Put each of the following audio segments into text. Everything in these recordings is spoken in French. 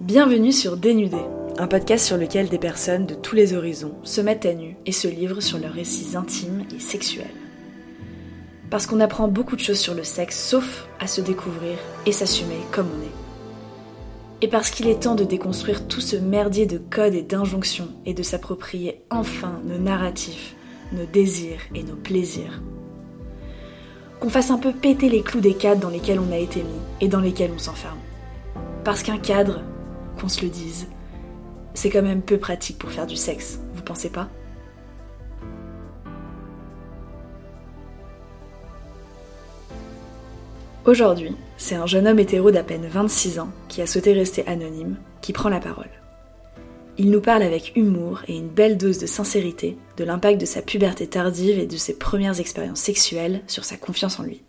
Bienvenue sur Dénudé, un podcast sur lequel des personnes de tous les horizons se mettent à nu et se livrent sur leurs récits intimes et sexuels. Parce qu'on apprend beaucoup de choses sur le sexe, sauf à se découvrir et s'assumer comme on est. Et parce qu'il est temps de déconstruire tout ce merdier de codes et d'injonctions et de s'approprier enfin nos narratifs, nos désirs et nos plaisirs. Qu'on fasse un peu péter les clous des cadres dans lesquels on a été mis et dans lesquels on s'enferme. Parce qu'un cadre, qu'on se le dise. C'est quand même peu pratique pour faire du sexe, vous pensez pas? Aujourd'hui, c'est un jeune homme hétéro d'à peine 26 ans qui a souhaité rester anonyme qui prend la parole. Il nous parle avec humour et une belle dose de sincérité de l'impact de sa puberté tardive et de ses premières expériences sexuelles sur sa confiance en lui.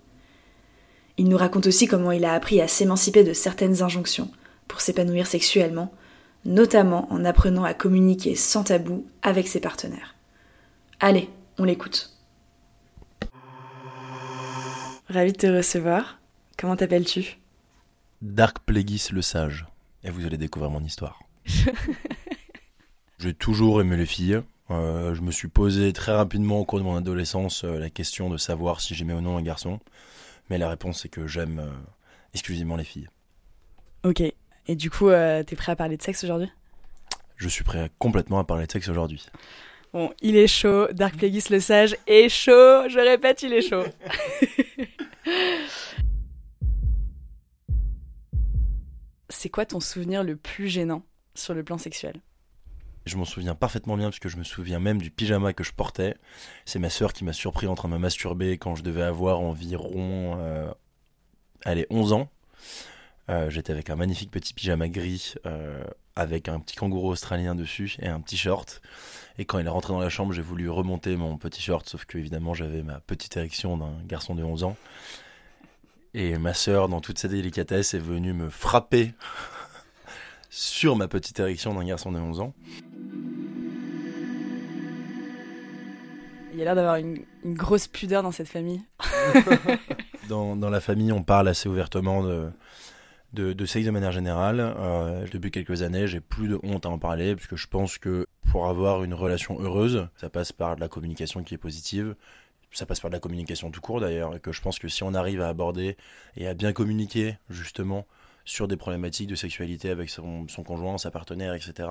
Il nous raconte aussi comment il a appris à s'émanciper de certaines injonctions, pour s'épanouir sexuellement, notamment en apprenant à communiquer sans tabou avec ses partenaires. Allez, on l'écoute. Ravi de te recevoir. Comment t'appelles-tu? Dark Plagueis le sage. Et vous allez découvrir mon histoire. J'ai toujours aimé les filles. Euh, je me suis posé très rapidement au cours de mon adolescence euh, la question de savoir si j'aimais ou non un garçon. Mais la réponse est que j'aime euh, exclusivement les filles. Ok. Et du coup, euh, t'es prêt à parler de sexe aujourd'hui? Je suis prêt complètement à parler de sexe aujourd'hui. Bon, il est chaud. Dark Plagueis le sage est chaud. Je répète, il est chaud. C'est quoi ton souvenir le plus gênant sur le plan sexuel? Je m'en souviens parfaitement bien parce que je me souviens même du pyjama que je portais. C'est ma sœur qui m'a surpris en train de me masturber quand je devais avoir environ euh, allez, 11 ans. Euh, j'étais avec un magnifique petit pyjama gris euh, avec un petit kangourou australien dessus et un petit short. Et quand il est rentré dans la chambre, j'ai voulu remonter mon petit short, sauf que évidemment j'avais ma petite érection d'un garçon de 11 ans. Et ma sœur, dans toute sa délicatesse, est venue me frapper sur ma petite érection d'un garçon de 11 ans. Il y a l'air d'avoir une, grosse pudeur dans cette famille. dans, dans, la famille, on parle assez ouvertement de, de, sexe de manière générale. Euh, depuis quelques années, j'ai plus de honte à en parler, puisque je pense que pour avoir une relation heureuse, ça passe par de la communication qui est positive. Ça passe par de la communication tout court d'ailleurs, et que je pense que si on arrive à aborder et à bien communiquer justement sur des problématiques de sexualité avec son, conjoint, sa partenaire, etc.,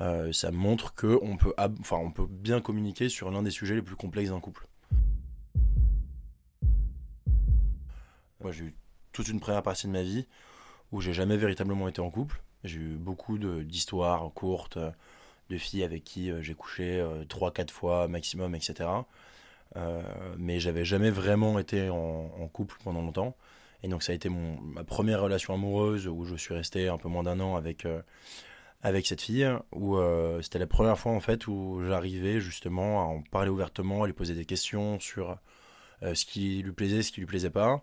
euh, ça montre qu'on peut, enfin, on peut bien communiquer sur l'un des sujets les plus complexes d'un couple. Moi, j'ai eu toute une première partie de ma vie où j'ai jamais véritablement été en couple. J'ai eu beaucoup d'histoires courtes de filles avec qui euh, j'ai couché 3-4 euh, fois maximum, etc. Euh, mais j'avais jamais vraiment été en, couple pendant longtemps. Et donc ça a été ma première relation amoureuse où je suis resté un peu moins d'un an avec, avec cette fille. Où c'était la première fois en fait où j'arrivais justement à en parler ouvertement, à lui poser des questions sur ce qui lui plaisait, ce qui lui plaisait pas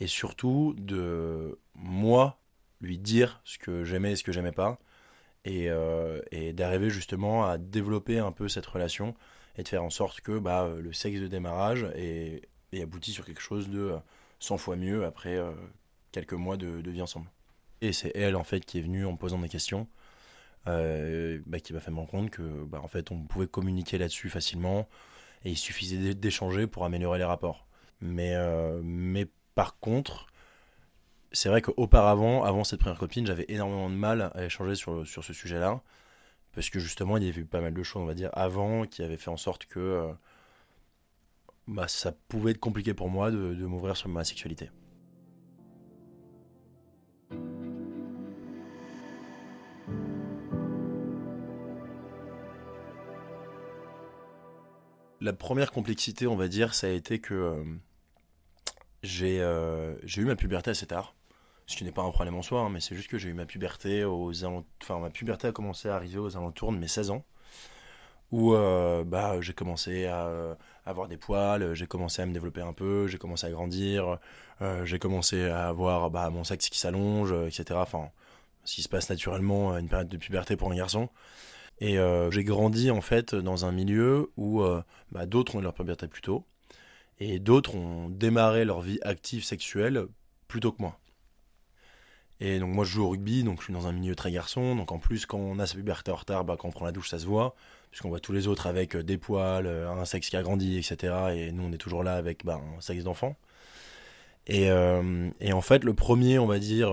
et surtout de moi lui dire ce que j'aimais et ce que j'aimais pas et, euh, et d'arriver justement à développer un peu cette relation et de faire en sorte que bah, le sexe de démarrage est, est abouti sur quelque chose de 100 fois mieux après euh, quelques mois de, vie ensemble. Et c'est elle en fait qui est venue en posant des questions euh, bah, qui m'a fait me rendre compte que bah, en fait on pouvait communiquer là-dessus facilement et il suffisait d'échanger pour améliorer les rapports. Mais, mais par contre, c'est vrai qu'auparavant, avant cette première copine, j'avais énormément de mal à échanger sur, ce sujet-là. Parce que justement, il y avait eu pas mal de choses, on va dire, avant, qui avaient fait en sorte que euh, bah, ça pouvait être compliqué pour moi de, m'ouvrir sur ma sexualité. La première complexité, on va dire, ça a été que euh, euh, j'ai eu ma puberté assez tard. Ce qui n'est pas un problème en soi, hein, mais c'est juste que j'ai eu ma puberté aux Enfin, ma puberté a commencé à arriver aux alentours de mes 16 ans. Où euh, bah, j'ai commencé à euh, avoir des poils, j'ai commencé à me développer un peu, j'ai commencé à grandir, j'ai commencé à avoir bah, mon sexe qui s'allonge, etc. Enfin, ce qui se passe naturellement à une période de puberté pour un garçon. Et j'ai grandi en fait dans un milieu où bah, d'autres ont eu leur puberté plus tôt et d'autres ont démarré leur vie active sexuelle plus tôt que moi. Et donc moi je joue au rugby, donc je suis dans un milieu très garçon. Donc en plus quand on a sa puberté en retard, bah, quand on prend la douche ça se voit, puisqu'on voit tous les autres avec euh, des poils, euh, un sexe qui a grandi, etc. Et nous on est toujours là avec bah, un sexe d'enfant. Et, euh, et, en fait le premier, on va dire,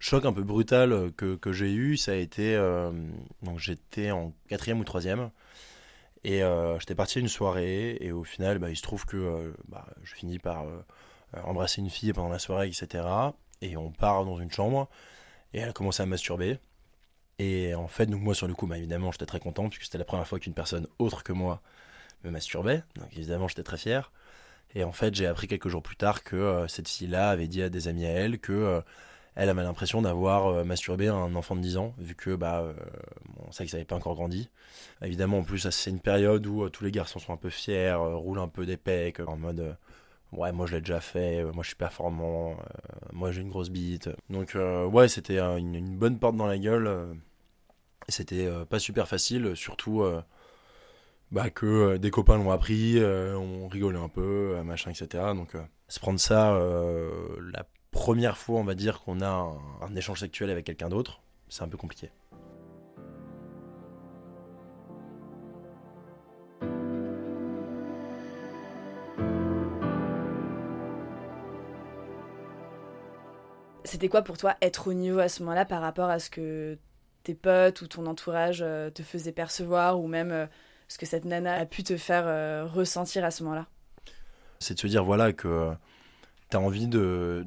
choc un peu brutal que, que j'ai eu, ça a été, donc j'étais en quatrième ou troisième. Et j'étais parti à une soirée et au final, bah, il se trouve que bah, je finis par embrasser une fille pendant la soirée, etc et on part dans une chambre et elle a commencé à masturber. Et en fait, donc moi sur le coup, bah, évidemment, j'étais très content puisque c'était la première fois qu'une personne autre que moi me masturbait. Donc évidemment, j'étais très fier. Et en fait, j'ai appris quelques jours plus tard que euh, cette fille-là avait dit à des amis à elle que euh, elle avait l'impression d'avoir euh, masturbé un enfant de 10 ans, vu que bah, bon, ça n'avait pas encore grandi. Évidemment, en plus, c'est une période où tous les garçons sont un peu fiers, roulent un peu des pecs, en mode ouais moi je l'ai déjà fait moi je suis performant euh, moi j'ai une grosse bite donc euh, ouais c'était une, bonne porte dans la gueule euh, c'était pas super facile surtout bah que des copains l'ont appris on rigolait un peu machin etc donc se prendre ça la première fois on va dire qu'on a un, un échange sexuel avec quelqu'un d'autre c'est un peu compliqué. C'était quoi pour toi être au niveau à ce moment-là par rapport à ce que tes potes ou ton entourage euh, te faisaient percevoir ou même euh, ce que cette nana a pu te faire euh, ressentir à ce moment-là? C'est de se dire voilà que tu as envie de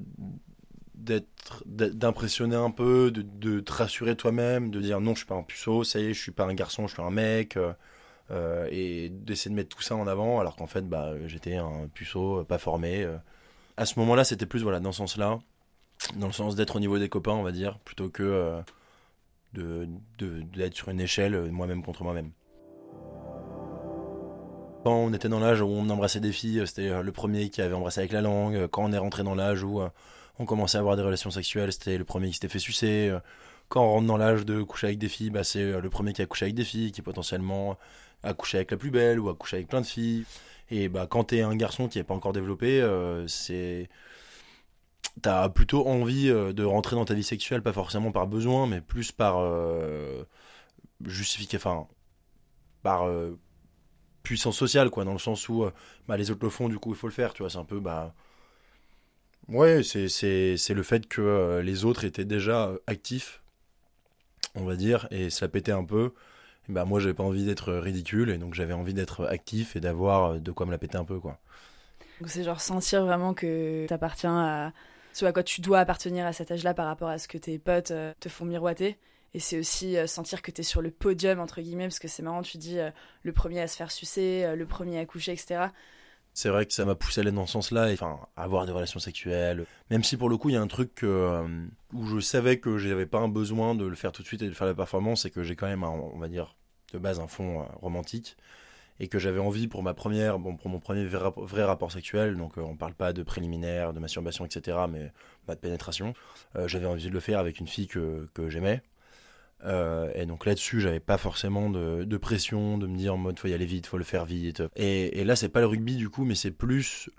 d'être d'impressionner un peu, de, te rassurer toi-même, de dire non, je suis pas un puceau, ça y est, je suis pas un garçon, je suis un mec, et d'essayer de mettre tout ça en avant, alors qu'en fait, bah, j'étais un puceau, pas formé. À ce moment-là, c'était plus voilà dans ce sens-là dans le sens d'être au niveau des copains, on va dire, plutôt que euh, de d'être sur une échelle euh, moi-même contre moi-même. Quand on était dans l'âge où on embrassait des filles, c'était euh, le premier qui avait embrassé avec la langue. Quand on est rentré dans l'âge où on commençait à avoir des relations sexuelles, c'était le premier qui s'était fait sucer. Quand on rentre dans l'âge de coucher avec des filles, bah, c'est le premier qui a couché avec des filles, qui potentiellement a couché avec la plus belle ou a couché avec plein de filles. Et bah, quand t'es un garçon qui n'est pas encore développé, c'est t'as plutôt envie euh, de rentrer dans ta vie sexuelle, pas forcément par besoin, mais plus par euh, enfin, par euh, puissance sociale, quoi, dans le sens où bah, les autres le font, du coup il faut le faire, tu vois, c'est un peu, bah. Ouais, c'est le fait que les autres étaient déjà actifs, on va dire, et ça pétait un peu. bah moi j'avais pas envie d'être ridicule, et donc j'avais envie d'être actif et d'avoir de quoi me la péter un peu, quoi. C'est genre sentir vraiment que t'appartiens à ce à quoi tu dois appartenir à cet âge-là par rapport à ce que tes potes euh, te font miroiter. Et c'est aussi euh, sentir que tu es sur le podium, entre guillemets, parce que c'est marrant, tu dis euh, le premier à se faire sucer, le premier à coucher, etc. C'est vrai que ça m'a poussé à aller dans ce sens-là, enfin, avoir des relations sexuelles. Même si pour le coup, il y a un truc où je savais que j'avais pas un besoin de le faire tout de suite et de faire la performance, et que j'ai quand même, on va dire, de base un fond romantique et que j'avais envie pour ma première, bon, pour mon premier vrai, rapport sexuel, donc euh, on parle pas de préliminaire, de masturbation, etc., mais de pénétration, euh, j'avais envie de le faire avec une fille que, que j'aimais. Euh, et donc là-dessus, j'avais pas forcément de, pression, de me dire en mode faut y aller vite, faut le faire vite. Et, et là, c'est pas le rugby du coup, mais c'est plus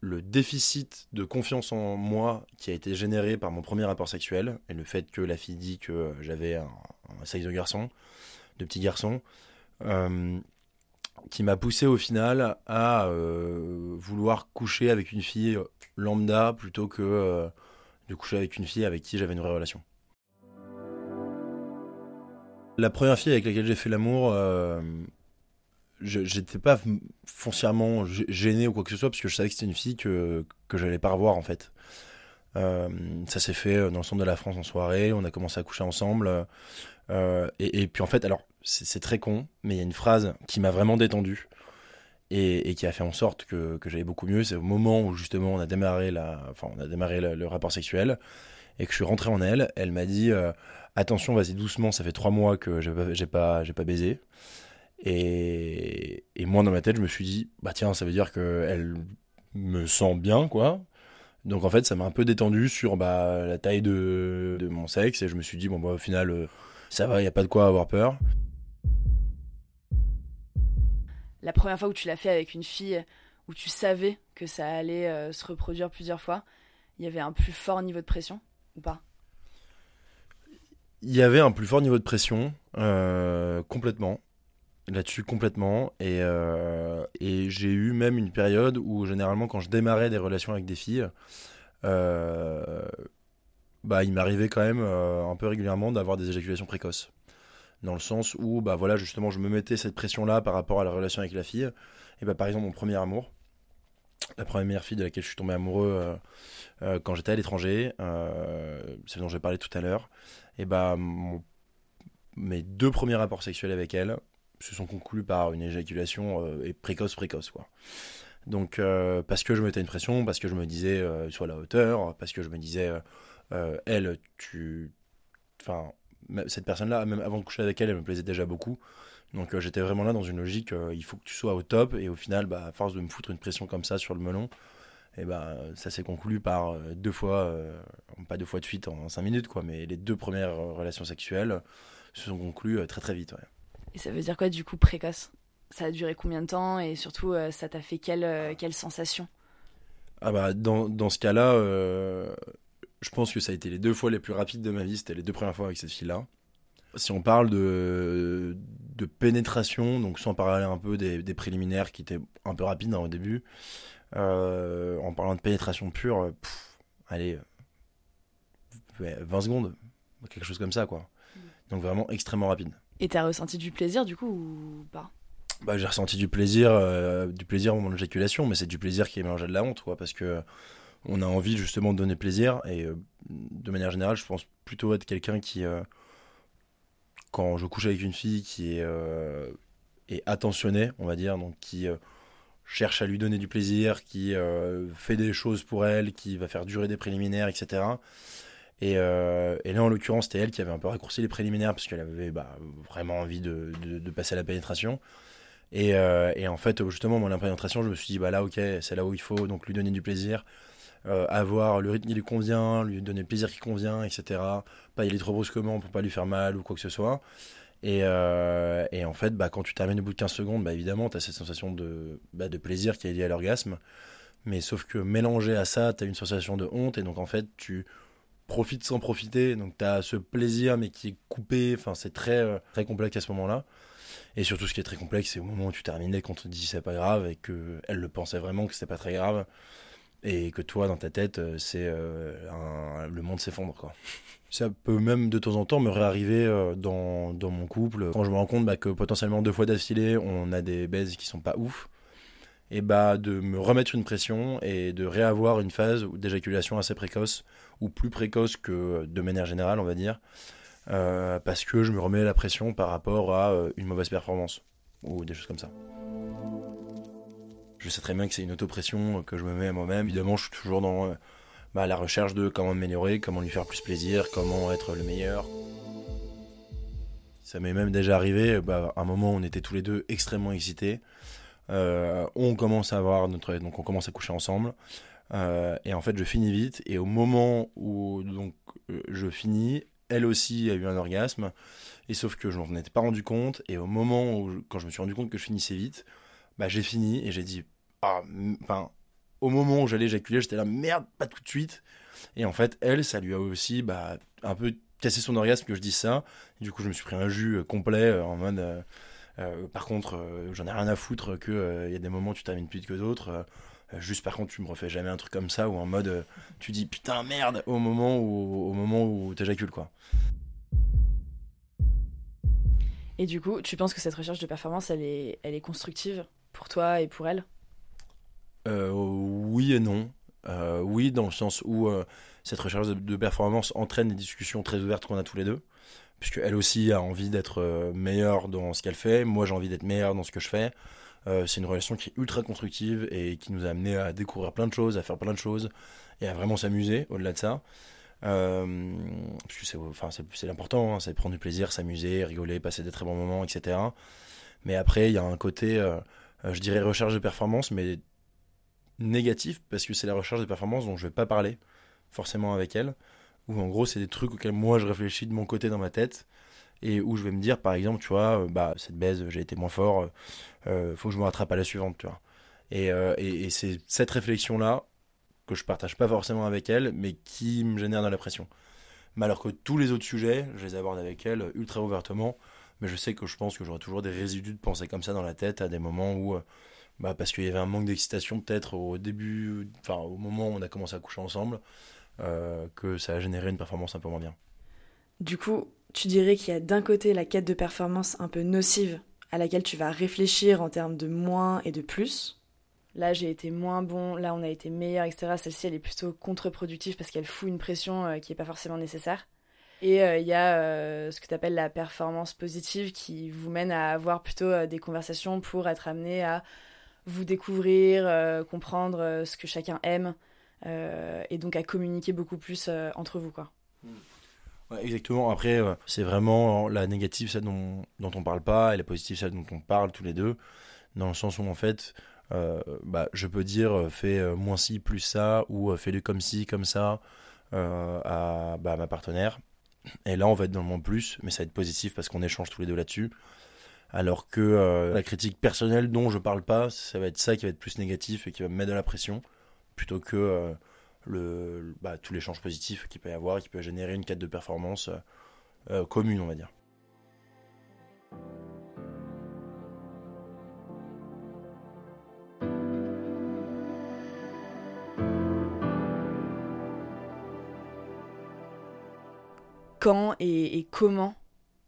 le déficit de confiance en moi qui a été généré par mon premier rapport sexuel et le fait que la fille dit que j'avais un, sexe de garçon, de petit garçon, euh, qui m'a poussé au final à euh, vouloir coucher avec une fille lambda plutôt que de coucher avec une fille avec qui j'avais une vraie relation. La première fille avec laquelle j'ai fait l'amour, j'étais pas foncièrement gêné ou quoi que ce soit parce que je savais que c'était une fille que, que j'allais pas revoir en fait. ça s'est fait dans le centre de la France en soirée, on a commencé à coucher ensemble. et, et, puis en fait, alors c'est très con, mais il y a une phrase qui m'a vraiment détendu et, qui a fait en sorte que, j'allais beaucoup mieux. C'est au moment où justement on a démarré, la, enfin, on a démarré le, rapport sexuel et que je suis rentré en elle. Elle m'a dit euh, Attention, vas-y doucement, ça fait trois mois que j'ai pas, pas, pas baisé. Et, moi, dans ma tête, je me suis dit Bah tiens, ça veut dire qu'elle me sent bien, quoi. Donc en fait, ça m'a un peu détendu sur bah, la taille de, de, mon sexe et je me suis dit Bon, bah au final, euh, ça va, il n'y a pas de quoi avoir peur la première fois où tu l'as fait avec une fille où tu savais que ça allait euh, se reproduire plusieurs fois il y avait un plus fort niveau de pression ou pas? Il y avait un plus fort niveau de pression, euh, complètement. Là-dessus, complètement. Et, euh, et j'ai eu même une période où, généralement, quand je démarrais des relations avec des filles, euh, bah, il m'arrivait quand même un peu régulièrement d'avoir des éjaculations précoces. Dans le sens où, bah voilà, justement, je me mettais cette pression-là par rapport à la relation avec la fille. Et bah, par exemple, mon premier amour, la première fille de laquelle je suis tombé amoureux quand j'étais à l'étranger, celle dont j'ai parlé tout à l'heure, et bah mes deux premiers rapports sexuels avec elle se sont conclus par une éjaculation et précoce précoce quoi. Donc parce que je mettais une pression, parce que je me disais soit à la hauteur, parce que je me disais elle tu enfin cette personne là même avant de coucher avec elle elle me plaisait déjà beaucoup donc euh, j'étais vraiment là dans une logique, euh, il faut que tu sois au top. Et au final, bah, à force de me foutre une pression comme ça sur le melon, et bah, ça s'est conclu par euh, deux fois, pas deux fois de suite en cinq minutes, quoi, mais les deux premières relations sexuelles se sont conclues très très vite. Et ça veut dire quoi du coup précoce? Ça a duré combien de temps? Et surtout ça t'a fait quelle, quelle sensation? Ah bah, dans, dans ce cas-là, je pense que ça a été les deux fois les plus rapides de ma vie, c'était les deux premières fois avec cette fille-là. Si on parle de, de pénétration, donc sans parler un peu des, préliminaires qui étaient un peu rapides hein, au début, euh, en parlant de pénétration pure, allez, 20 secondes, quelque chose comme ça, quoi. Mm. Donc vraiment extrêmement rapide. Et t'as ressenti du plaisir du coup ou pas? Bah, j'ai ressenti du plaisir, euh, du plaisir au moment de l'éjaculation, mais c'est du plaisir qui est mélangé de la honte, quoi, parce que on a envie justement de donner plaisir et euh, de manière générale, je pense plutôt être quelqu'un qui quand je couche avec une fille qui est, euh, est attentionnée, on va dire, donc qui euh, cherche à lui donner du plaisir, qui euh, fait des choses pour elle, qui va faire durer des préliminaires, etc. Et, et là, en l'occurrence, c'était elle qui avait un peu raccourci les préliminaires parce qu'elle avait bah, vraiment envie de, passer à la pénétration. Et, et, en fait, justement, moi, la pénétration, je me suis dit, bah là, ok, c'est là où il faut donc lui donner du plaisir. Euh, avoir le rythme qui lui convient, lui donner le plaisir qui convient, etc. Pas y aller trop brusquement pour pas lui faire mal ou quoi que ce soit. Et, euh, et en fait, bah, quand tu termines au bout de 15 secondes, bah, évidemment, tu as cette sensation de, bah, de plaisir qui est liée à l'orgasme. Mais sauf que mélangé à ça, tu as une sensation de honte. Et donc, en fait, tu profites sans profiter. Donc, tu as ce plaisir, mais qui est coupé. Enfin, c'est très, euh, très complexe à ce moment-là. Et surtout, ce qui est très complexe, c'est au moment où tu terminais, qu'on te dit c'est pas grave et qu'elle le pensait vraiment que c'était pas très grave et que toi dans ta tête euh, c'est euh, le monde s'effondre quoi. Ça peut même de temps en temps me réarriver euh, dans, mon couple. Quand je me rends compte bah, que potentiellement deux fois d'affilée on a des baises qui sont pas ouf et bah de me remettre une pression et de réavoir une phase d'éjaculation assez précoce ou plus précoce que de manière générale on va dire parce que je me remets la pression par rapport à une mauvaise performance ou des choses comme ça je sais très bien que c'est une autopression que je me mets à moi-même. Évidemment, je suis toujours dans euh, bah, la recherche de comment m'améliorer, comment lui faire plus plaisir, comment être le meilleur. Ça m'est même déjà arrivé, bah, un moment on était tous les deux extrêmement excités. Euh, on commence à avoir notre, donc on commence à coucher ensemble. Euh, et en fait, je finis vite. Et au moment où donc je finis, elle aussi a eu un orgasme. Et sauf que je m'en étais pas rendu compte. Et au moment où, quand je me suis rendu compte que je finissais vite, bah, j'ai fini et j'ai dit, ah, enfin, au moment où j'allais éjaculer, j'étais là, merde, pas tout de suite. Et en fait, elle, ça lui a aussi bah, un peu cassé son orgasme que je dis ça. du coup, je me suis pris un jus euh, complet euh, en mode. Euh, par contre, j'en ai rien à foutre que il y a des moments où tu termines plus que d'autres. juste par contre, tu me refais jamais un truc comme ça ou en mode tu dis putain merde au moment où au moment où t'éjacules quoi. Et du coup, tu penses que cette recherche de performance, elle est, elle est constructive? Pour toi et pour elle? Euh, Oui et non. Euh, oui, dans le sens où euh, cette recherche de, performance entraîne des discussions très ouvertes qu'on a tous les deux, puisque elle aussi a envie d'être meilleure dans ce qu'elle fait, moi j'ai envie d'être meilleur dans ce que je fais. c'est une relation qui est ultra constructive et qui nous a amené à découvrir plein de choses, à faire plein de choses et à vraiment s'amuser au-delà de ça. puisque c'est enfin, l'important, hein, c'est prendre du plaisir, s'amuser, rigoler, passer des très bons moments, etc. Mais après, il y a un côté euh, je dirais recherche de performance, mais négatif, parce que c'est la recherche de performance dont je vais pas parler forcément avec elle, où en gros c'est des trucs auxquels moi je réfléchis de mon côté dans ma tête, et où je vais me dire par exemple, tu vois, euh, bah cette baise, j'ai été moins fort, euh, faut que je me rattrape à la suivante, tu vois. Et, c'est cette réflexion-là que je partage pas forcément avec elle, mais qui me génèrent de la pression. Mais alors que tous les autres sujets, je les aborde avec elle ultra ouvertement, mais je sais que je pense que j'aurai toujours des résidus de pensée comme ça dans la tête à des moments où, euh, bah, parce qu'il y avait un manque d'excitation peut-être au début, enfin au moment où on a commencé à coucher ensemble, euh, que ça a généré une performance un peu moins bien. Du coup, tu dirais qu'il y a d'un côté la quête de performance un peu nocive à laquelle tu vas réfléchir en termes de moins et de plus. Là, j'ai été moins bon, là, on a été meilleur, etc. Celle-ci, elle est plutôt contre-productive parce qu'elle fout une pression euh, qui n'est pas forcément nécessaire. Et euh, il y a euh, ce que tu appelles la performance positive qui vous mène à avoir plutôt des conversations pour être amené à vous découvrir, comprendre ce que chacun aime et donc à communiquer beaucoup plus entre vous. quoi. Hmm exactement. Après, euh, c'est vraiment la négative, celle dont, dont on parle pas, et la positive, celle dont on parle tous les deux. Dans le sens où, en fait, euh, bah, je peux dire euh, fais moins ci, plus ça, ou fais-le comme ci, comme ça à, bah, ma partenaire. Et là, on va être dans le moins plus, mais ça va être positif parce qu'on échange tous les deux là-dessus. Alors que la critique personnelle dont je parle pas, ça va être ça qui va être plus négatif et qui va me mettre de la pression, plutôt que le, bah, tous les changes positifs qu'il peut y avoir et qui peut générer une quête de performance euh, euh, commune, on va dire. Quand et, comment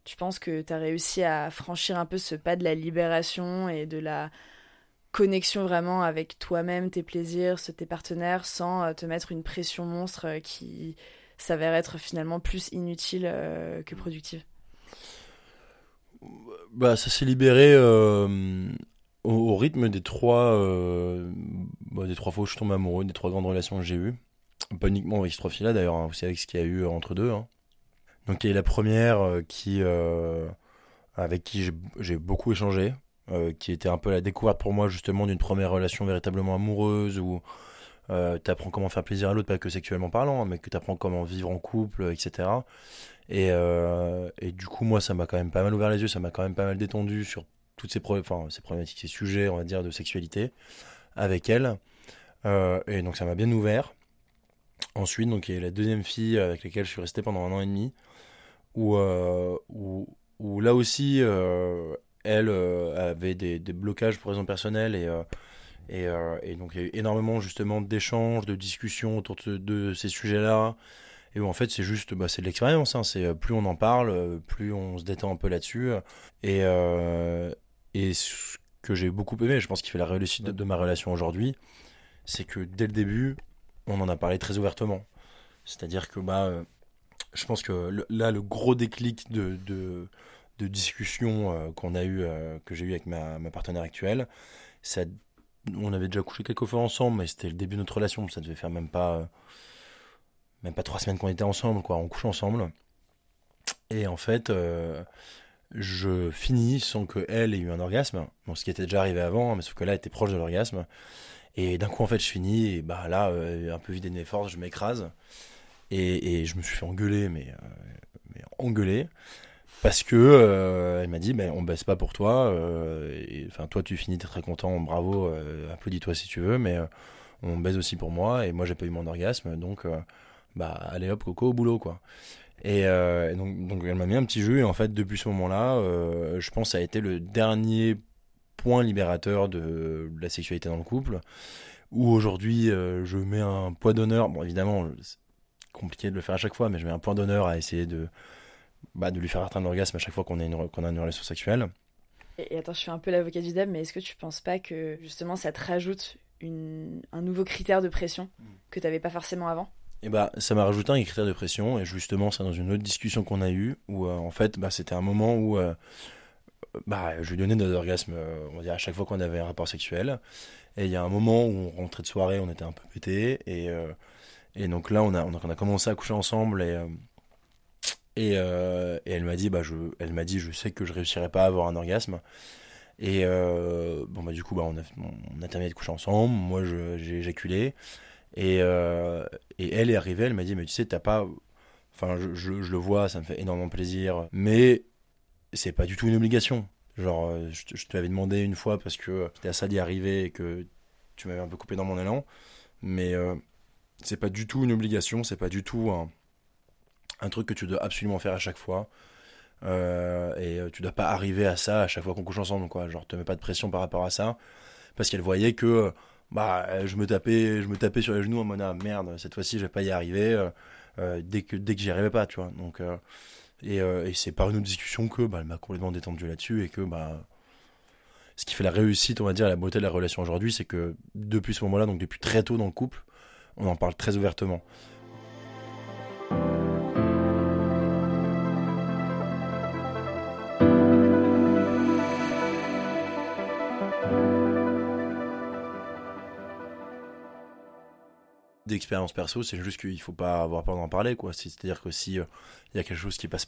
tu penses que tu as réussi à franchir un peu ce pas de la libération et de la connexion vraiment avec toi-même, tes plaisirs, tes partenaires, sans euh, te mettre une pression monstre euh, qui s'avère être finalement plus inutile euh, que productive? Bah, Ça s'est libéré au, rythme des trois, bah, des trois fois où je tombe amoureux, des trois grandes relations que j'ai eues. Pas uniquement avec ces trois filles-là d'ailleurs, hein, aussi avec ce qu'il y a eu entre deux. Hein. Donc y a la première qui, avec qui j'ai beaucoup échangé, euh, qui était un peu la découverte pour moi justement d'une première relation véritablement amoureuse où euh, tu apprends comment faire plaisir à l'autre, pas que sexuellement parlant, hein, mais que tu apprends comment vivre en couple, etc. Et, euh, et du coup, moi, ça m'a quand même pas mal ouvert les yeux, ça m'a quand même pas mal détendu sur toutes ces, enfin, ces problématiques, ces sujets, on va dire, de sexualité avec elle. et donc, ça m'a bien ouvert. Ensuite, donc, il y a la deuxième fille avec laquelle je suis resté pendant un an et demi, où, où, où là aussi, elle euh, avait des, blocages pour raisons personnelles et, euh, euh, et, donc il y a eu énormément justement d'échanges, de discussions autour de, ces sujets-là. Et où en fait c'est juste bah, c'est de l'expérience, hein. c'est plus on en parle, plus on se détend un peu là-dessus. Et, et ce que j'ai beaucoup aimé, je pense qu'il fait la réussite de, ma relation aujourd'hui, c'est que dès le début, on en a parlé très ouvertement. C'est-à-dire que bah, je pense que là, le gros déclic de, de discussions euh, qu'on a eu, euh, que j'ai eu avec ma, partenaire actuelle. Ça, on avait déjà couché quelques fois ensemble, mais c'était le début de notre relation. Ça devait faire même pas, euh, même pas trois semaines qu'on était ensemble, quoi. On couche ensemble. Et en fait, je finis sans que elle ait eu un orgasme. Ce qui était déjà arrivé avant, mais sauf que là, elle était proche de l'orgasme. Et d'un coup, en fait, je finis, et bah là, un peu vidé de mes forces, je m'écrase. Et, je me suis fait engueuler, mais, mais engueuler parce que euh, elle m'a dit ben on baisse pas pour toi euh, enfin toi tu finis t'es très content bravo euh, applaudis-toi si tu veux mais on baisse aussi pour moi et moi j'ai pas eu mon orgasme donc bah allez hop coco au boulot quoi. Et donc, elle m'a mis un petit jeu et en fait depuis ce moment-là je pense que ça a été le dernier point libérateur de la sexualité dans le couple où aujourd'hui je mets un poids d'honneur. Bon évidemment compliqué de le faire à chaque fois mais je mets un point d'honneur à essayer de bah, de lui faire atteindre l'orgasme à chaque fois qu'on a, une, qu'on a une relation sexuelle. Et, attends, je fais un peu l'avocat du diable, mais est-ce que tu penses pas que justement ça te rajoute une, un nouveau critère de pression que tu n'avais pas forcément avant? Et eh bah, ça m'a rajouté un critère de pression, et justement, c'est dans une autre discussion qu'on a eue, où euh, en fait, bah, c'était un moment où euh, bah, je lui donnais des orgasmes, euh, on va dire, à chaque fois qu'on avait un rapport sexuel. Et il y a un moment où on rentrait de soirée, on était un peu pété, et, et donc là, on a, on a, commencé à coucher ensemble, et euh, et, elle m'a dit, bah, je, elle m'a dit, je sais que je réussirai pas à avoir un orgasme. Et euh, bon, bah, du coup, bah, on, a, terminé de coucher ensemble. Moi, j'ai éjaculé. Et, euh, et elle est arrivée, elle m'a dit, mais tu sais, t'as pas. Enfin, je, le vois, ça me fait énormément plaisir. Mais c'est pas du tout une obligation. Genre, je, te l'avais demandé une fois parce que j'étais à ça d'y arriver et que tu m'avais un peu coupé dans mon élan. Mais c'est pas du tout une obligation, c'est pas du tout un, un, truc que tu dois absolument faire à chaque fois. Euh, et tu dois pas arriver à ça à chaque fois qu'on couche ensemble, quoi. Genre, te mets pas de pression par rapport à ça. Parce qu'elle voyait que bah, je me tapais, je me tapais sur les genoux en mode ah, merde, cette fois-ci je vais pas y arriver. Euh, euh, dès que dès que j'y arrivais pas, tu vois. Donc et, et c'est par une autre discussion que bah, elle m'a complètement détendu là-dessus et que bah ce qui fait la réussite, on va dire, la beauté de la relation aujourd'hui, c'est que depuis ce moment-là, donc depuis très tôt dans le couple, on en parle très ouvertement. d'expérience perso, c'est juste qu'il faut pas avoir peur d'en parler, quoi. C'est-à-dire que si il euh, y a quelque chose qui passe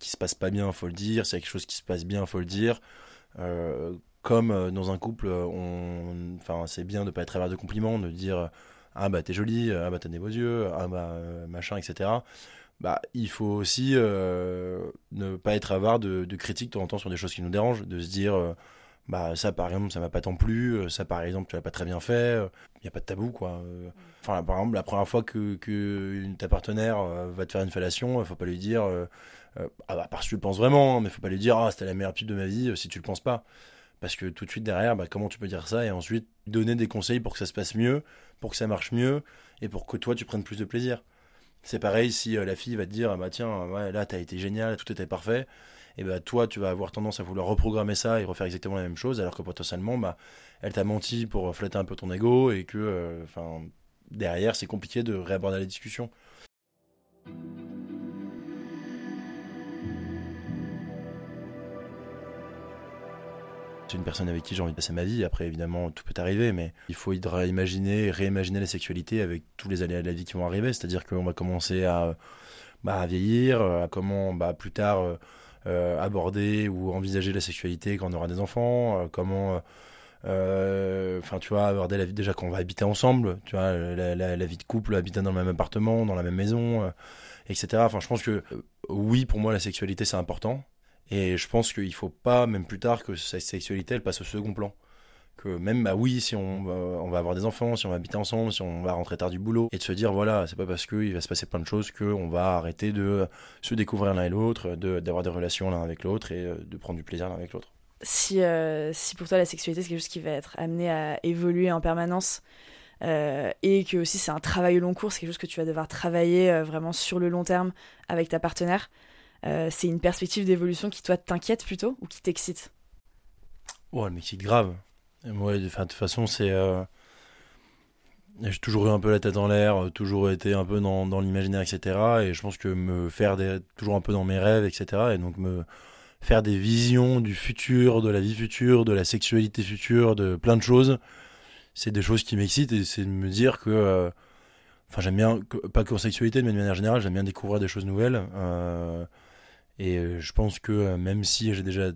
se passe pas bien, faut le dire. S'il y a quelque chose qui se passe bien, faut le dire. Euh, comme euh, dans un couple, enfin, c'est bien de pas être avare de compliments, de dire ah bah t'es jolie, ah bah t'as des beaux yeux, ah bah machin, etc. Bah, il faut aussi ne pas être avare de, de critiques de temps en temps sur des choses qui nous dérangent, de se dire bah ça par exemple ça m'a pas tant plu euh, ça par exemple tu l'as pas très bien fait il euh, n'y a pas de tabou quoi euh. enfin par exemple la première fois que, que ta partenaire va te faire une fellation faut pas lui dire ah, bah, part si tu le penses vraiment hein, mais faut pas lui dire ah c'était la meilleure pub de ma vie si tu le penses pas parce que tout de suite derrière bah, comment tu peux dire ça et ensuite donner des conseils pour que ça se passe mieux pour que ça marche mieux et pour que toi tu prennes plus de plaisir c'est pareil si la fille va te dire ah bah tiens là t'as été génial tout était parfait et bah toi tu vas avoir tendance à vouloir reprogrammer ça et refaire exactement la même chose alors que potentiellement bah elle t'a menti pour flatter un peu ton ego et que euh, derrière c'est compliqué de réaborder la discussion. Une personne avec qui j'ai envie de passer ma vie. Après, évidemment, tout peut arriver, mais il faut imaginer, réimaginer la sexualité avec tous les aléas de la vie qui vont arriver. C'est-à-dire qu'on va commencer à, bah, vieillir, à comment bah, plus tard euh, euh, aborder ou envisager la sexualité quand on aura des enfants, euh, comment enfin tu vois aborder la vie déjà quand on va habiter ensemble tu vois la, vie de couple habiter dans le même appartement dans la même maison etc enfin je pense que oui pour moi la sexualité c'est important et je pense qu'il faut pas même plus tard que cette sexualité elle passe au second plan. Que même bah oui si on va avoir des enfants si on va habiter ensemble si on va rentrer tard du boulot et de se dire voilà c'est pas parce qu'il va se passer plein de choses qu'on va arrêter de se découvrir l'un et l'autre d'avoir des relations l'un avec l'autre et euh, de prendre du plaisir l'un avec l'autre. Si, euh, si pour toi la sexualité c'est quelque chose qui va être amené à évoluer en permanence euh, et que aussi c'est un travail au long cours c'est quelque chose que tu vas devoir travailler vraiment sur le long terme avec ta partenaire c'est une perspective d'évolution qui toi t'inquiète plutôt ou qui t'excite? Oh, elle m'excite grave. Ouais, de toute façon, c'est. Euh, j'ai toujours eu un peu la tête en l'air, euh, toujours été un peu dans, dans l'imaginaire, etc. Et je pense que me faire toujours un peu dans mes rêves, etc. Et donc me faire des visions du futur, de la vie future, de la sexualité future, de plein de choses, c'est des choses qui m'excitent et c'est de me dire que. Euh, enfin, j'aime bien, pas qu'en sexualité, mais de manière générale, j'aime bien découvrir des choses nouvelles. Et je pense que même si j'ai déjà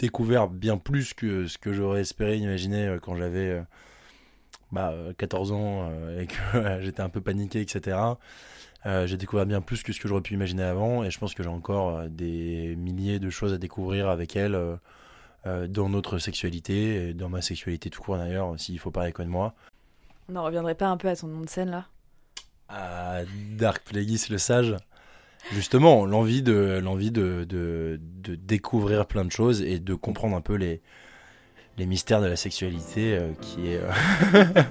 découvert bien plus que ce que j'aurais espéré imaginer euh, quand j'avais 14 euh, bah, ans euh, et que j'étais un peu paniqué, etc. j'ai découvert bien plus que ce que j'aurais pu imaginer avant et je pense que j'ai encore des milliers de choses à découvrir avec elle dans notre sexualité et dans ma sexualité tout court d'ailleurs, s'il faut parler de moi. On n'en reviendrait pas un peu à ton nom de scène là? À Dark Plagueis le sage Justement, l'envie de, l'envie de, de, découvrir plein de choses et de comprendre un peu les, les mystères de la sexualité euh, qui est. Euh,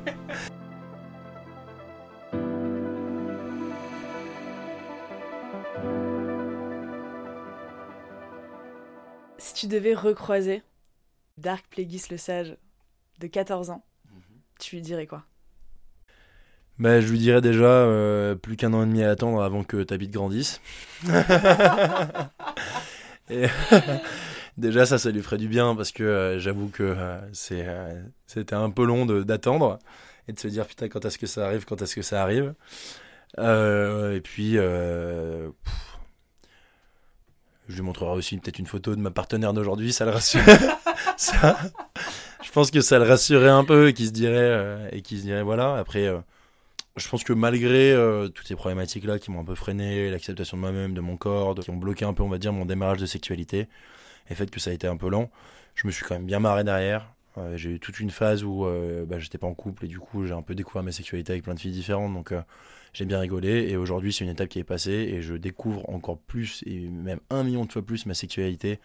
si tu devais recroiser Dark Plagueis le sage de 14 ans, mhm. tu lui dirais quoi? Bah, je lui dirais déjà euh, plus qu'un an et demi à attendre avant que ta bite grandisse. déjà ça, ça lui ferait du bien parce que euh, j'avoue que euh, c'est, c'était un peu long d'attendre et de se dire putain quand est-ce que ça arrive, quand est-ce que ça arrive? et puis je lui montrerai aussi peut-être une photo de ma partenaire d'aujourd'hui, ça le rassure. ça, je pense que ça le rassurerait un peu et qu'il se dirait et qu'il se dirait voilà après je pense que malgré euh, toutes ces problématiques-là qui m'ont un peu freiné, l'acceptation de moi-même, de mon corps, qui ont bloqué un peu, on va dire, mon démarrage de sexualité, et le fait que ça a été un peu lent, je me suis quand même bien marré derrière. j'ai eu toute une phase où bah, j'étais pas en couple et du coup j'ai un peu découvert ma sexualité avec plein de filles différentes. Donc j'ai bien rigolé et aujourd'hui c'est une étape qui est passée et je découvre encore plus et même un million de fois plus ma sexualité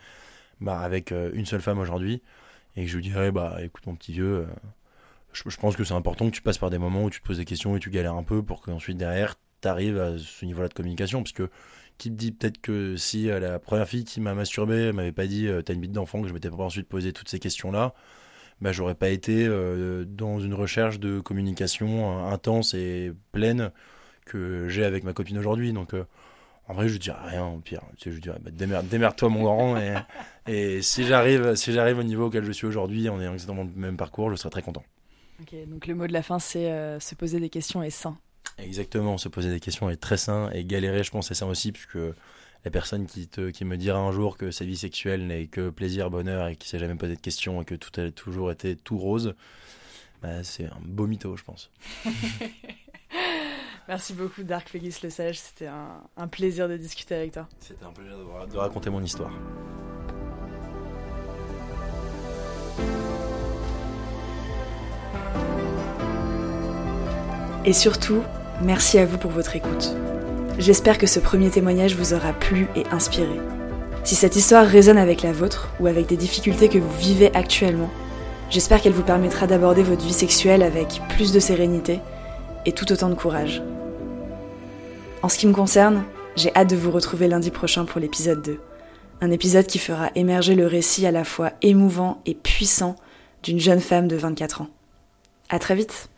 bah, avec euh, une seule femme aujourd'hui et je lui dirais bah écoute mon petit vieux euh, je, pense que c'est important que tu passes par des moments où tu te poses des questions et tu galères un peu pour qu'ensuite derrière tu arrives à ce niveau là de communication parce que qui te dit peut-être que si euh, la première fille qui m'a masturbé m'avait pas dit t'as une bite d'enfant que je m'étais pas ensuite posé toutes ces questions là bah, j'aurais pas été dans une recherche de communication intense et pleine que j'ai avec ma copine aujourd'hui. Donc, euh, en vrai, je dirais rien, au pire. je dirais, bah, démerde-toi, mon grand. Et, et si j'arrive si j'arrive au niveau auquel je suis aujourd'hui, en ayant exactement le même parcours, je serais très content. Ok, donc le mot de la fin, c'est euh, se poser des questions est sain. Exactement, se poser des questions est très sain. Et galérer, je pense, c'est sain aussi, puisque la personne qui, te, qui me dira un jour que sa vie sexuelle n'est que plaisir, bonheur, et qui s'est jamais posé de questions, et que tout a toujours été tout rose, bah, c'est un beau mytho, je pense. Merci beaucoup, Dark Fegis le Sage. C'était un, plaisir de discuter avec toi. C'était un plaisir de, raconter mon histoire. Et surtout, merci à vous pour votre écoute. J'espère que ce premier témoignage vous aura plu et inspiré. Si cette histoire résonne avec la vôtre ou avec des difficultés que vous vivez actuellement, j'espère qu'elle vous permettra d'aborder votre vie sexuelle avec plus de sérénité et tout autant de courage. En ce qui me concerne, j'ai hâte de vous retrouver lundi prochain pour l'épisode 2. Un épisode qui fera émerger le récit à la fois émouvant et puissant d'une jeune femme de 24 ans. À très vite!